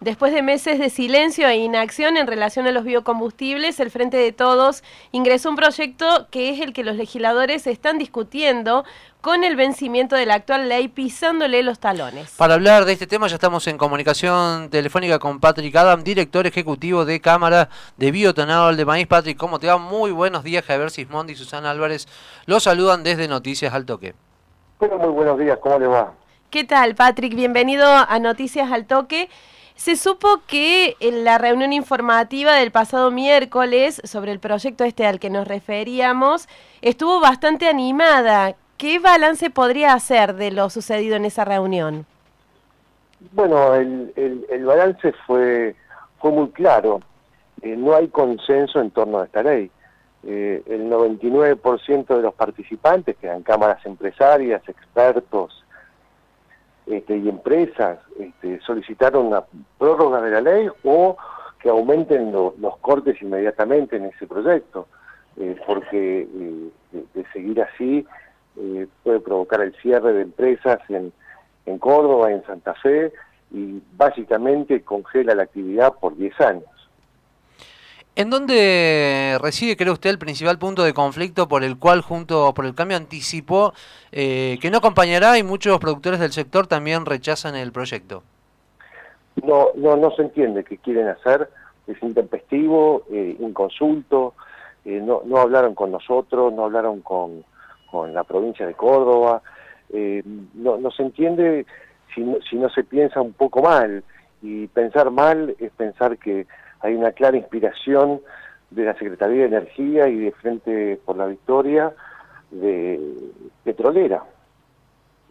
Después de meses de silencio e inacción en relación a los biocombustibles, el Frente de Todos ingresó un proyecto que es el que los legisladores están discutiendo con el vencimiento de la actual ley pisándole los talones. Para hablar de este tema ya estamos en comunicación telefónica con Patrick Adam, director ejecutivo de Cámara de Biotanol de Maíz. Patrick, ¿cómo te va? Muy buenos días, Javier Sismondi y Susana Álvarez. Los saludan desde Noticias al Toque. Bueno, muy buenos días, ¿cómo le va? ¿Qué tal, Patrick? Bienvenido a Noticias al Toque. Se supo que en la reunión informativa del pasado miércoles sobre el proyecto este al que nos referíamos estuvo bastante animada. ¿Qué balance podría hacer de lo sucedido en esa reunión? Bueno, el, balance fue, fue muy claro. Eh, no hay consenso en torno a esta ley. Eh, el 99% de los participantes, que eran cámaras empresarias, expertos, este, y empresas este, solicitaron una prórroga de la ley o que aumenten los cortes inmediatamente en ese proyecto, eh, porque eh, de, seguir así eh, puede provocar el cierre de empresas en, en Córdoba, en Santa Fe, y básicamente congela la actividad por 10 años. ¿En dónde reside, cree usted, el principal punto de conflicto por el cual, junto por el cambio, anticipó eh, que no acompañará y muchos productores del sector también rechazan el proyecto? No, no, no se entiende qué quieren hacer, es intempestivo, eh, inconsulto, eh, no, no hablaron con nosotros, no hablaron con, con la provincia de Córdoba, no, no se entiende si no, si no se piensa un poco mal, y pensar mal es pensar que hay una clara inspiración de la Secretaría de Energía y de Frente por la Victoria de petrolera.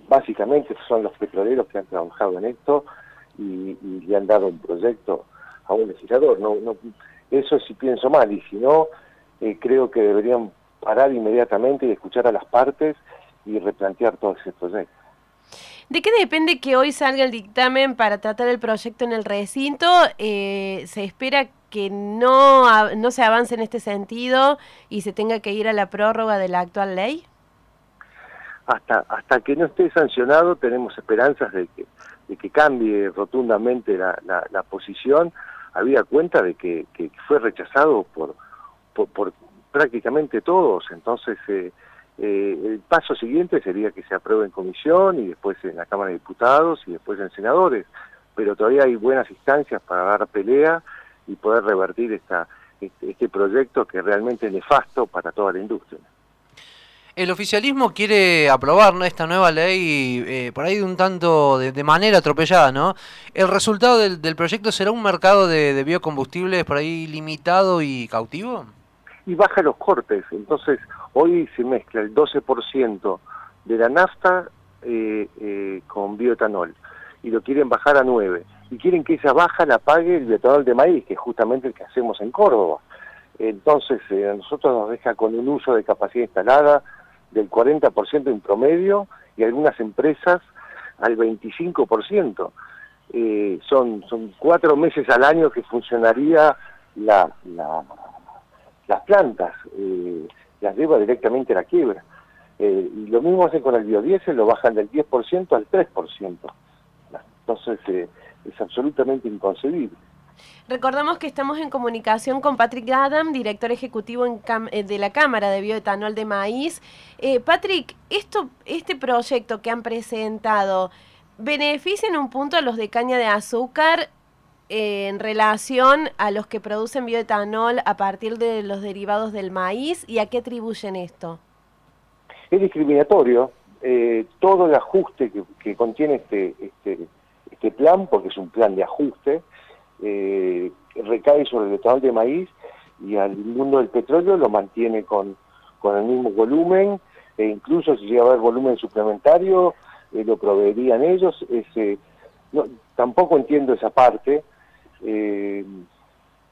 Básicamente son los petroleros que han trabajado en esto y, le han dado un proyecto a un legislador. Eso sí pienso mal y si no, eh, creo que deberían parar inmediatamente y escuchar a las partes y replantear todo ese proyecto. ¿De qué depende que hoy salga el dictamen para tratar el proyecto en el recinto? Eh, ¿Se espera que no, no se avance en este sentido y se tenga que ir a la prórroga de la actual ley? Hasta, hasta que no esté sancionado tenemos esperanzas de que, de que cambie rotundamente la, la, posición. Había cuenta de que, que fue rechazado por, por, por prácticamente todos, entonces... Eh, eh, el paso siguiente sería que se apruebe en comisión y después en la Cámara de Diputados y después en senadores, pero todavía hay buenas instancias para dar pelea y poder revertir esta, este, este proyecto que es realmente nefasto para toda la industria. El oficialismo quiere aprobar esta nueva ley eh, por ahí de un tanto de, manera atropellada, ¿no? ¿El resultado del, proyecto será un mercado de, de biocombustibles por ahí limitado y cautivo? Y baja los cortes, entonces Hoy se mezcla el 12% de la nafta eh, eh, con bioetanol y lo quieren bajar a 9 y quieren que esa baja la pague el bioetanol de maíz, que es justamente el que hacemos en Córdoba. Entonces, eh, a nosotros nos deja con un uso de capacidad instalada del 40% en promedio y algunas empresas al 25%. son, son cuatro meses al año que funcionaría la, las plantas las lleva directamente a la quiebra. Eh, y lo mismo hacen con el biodiesel, lo bajan del 10% al 3%. Entonces eh, es absolutamente inconcebible. Recordamos que estamos en comunicación con Patrick Adam, director ejecutivo eh, de la Cámara de Bioetanol de Maíz. Patrick, esto, este proyecto que han presentado, ¿beneficia en un punto a los de caña de azúcar en relación a los que producen bioetanol a partir de los derivados del maíz y a qué atribuyen esto? Es discriminatorio. Eh, todo el ajuste que, contiene este, este, este, plan, porque es un plan de ajuste, eh, recae sobre el etanol de maíz y al mundo del petróleo lo mantiene con, con el mismo volumen e incluso si llega a haber volumen suplementario eh, lo proveerían ellos. Ese, no, tampoco entiendo esa parte eh,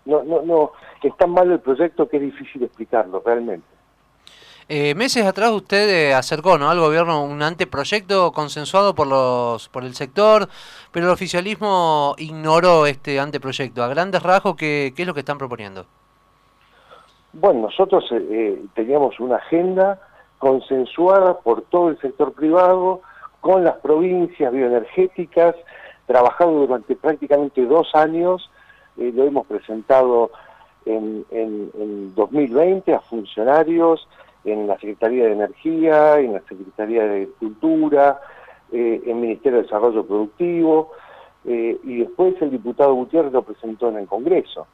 no, no, no, es tan malo el proyecto que es difícil explicarlo realmente. Eh, meses atrás usted eh, acercó ¿no? al gobierno un anteproyecto consensuado por los por el sector, pero el oficialismo ignoró este anteproyecto. A grandes rasgos, ¿qué, qué es lo que están proponiendo? Bueno, nosotros eh, teníamos una agenda consensuada por todo el sector privado, con las provincias bioenergéticas, trabajado durante prácticamente dos años, eh, lo hemos presentado en, en, 2020 a funcionarios en la Secretaría de Energía, en la Secretaría de Agricultura, eh, en el Ministerio de Desarrollo Productivo, eh, y después el diputado Gutiérrez lo presentó en el Congreso.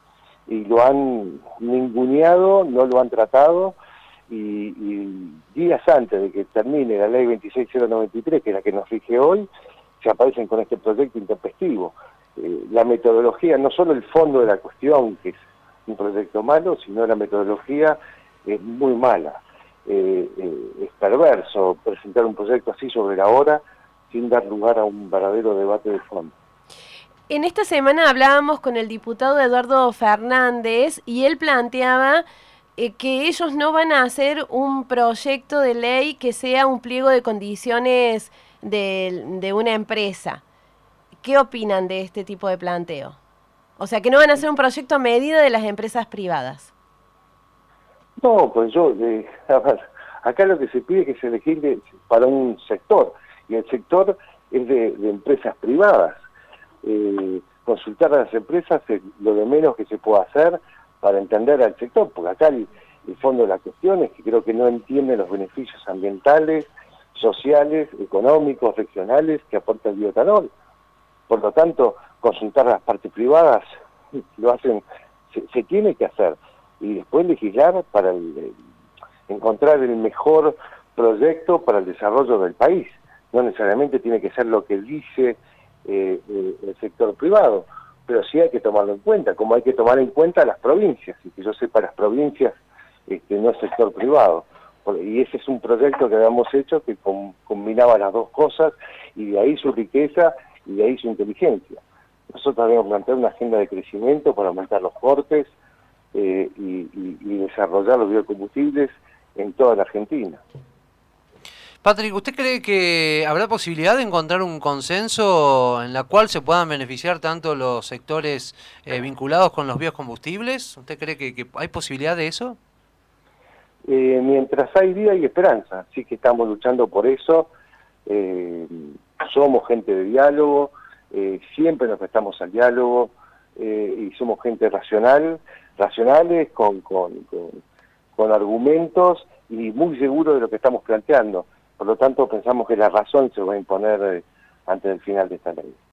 Y lo han ninguneado, no lo han tratado, y, días antes de que termine la ley 26093, que es la que nos rige hoy, se aparecen con este proyecto intempestivo. Eh, la metodología, no solo el fondo de la cuestión, que es un proyecto malo, sino la metodología es muy mala. Eh, es perverso presentar un proyecto así sobre la hora sin dar lugar a un verdadero debate de fondo. En esta semana hablábamos con el diputado Eduardo Fernández y él planteaba eh, que ellos no van a hacer un proyecto de ley que sea un pliego de condiciones de, una empresa. ¿Qué opinan de este tipo de planteo? O sea, que no van a hacer un proyecto a medida de las empresas privadas. No, pues yo, eh, acá lo que se pide es que se legisle para un sector, y el sector es de empresas privadas eh, consultar a las empresas es lo de menos que se puede hacer para entender al sector, porque acá el, fondo de la cuestión es que creo que no entiende los beneficios ambientales, sociales, económicos, regionales que aporta el biotanol. Por lo tanto, consultar a las partes privadas lo hacen, se, tiene que hacer y después legislar para encontrar el mejor proyecto para el desarrollo del país. No necesariamente tiene que ser lo que dice eh, eh, el sector privado, pero sí hay que tomarlo en cuenta, como hay que tomar en cuenta las provincias, y que yo sepa las provincias este, no es sector privado. Y ese es un proyecto que habíamos hecho que combinaba las dos cosas y de ahí su riqueza y de ahí su inteligencia. Nosotros habíamos planteado una agenda de crecimiento para aumentar los cortes eh, y desarrollar los biocombustibles en toda la Argentina. Patrick, ¿usted cree que habrá posibilidad de encontrar un consenso en la cual se puedan beneficiar tanto los sectores eh, vinculados con los biocombustibles? ¿Usted cree que, hay posibilidad de eso? Eh, mientras hay vida y esperanza, sí que estamos luchando por eso. Eh, somos gente de diálogo, siempre nos prestamos al diálogo y somos gente racional, racionales, con, con, con argumentos y muy seguros de lo que estamos planteando. Por lo tanto, pensamos que la razón se va a imponer eh, antes del final de esta ley.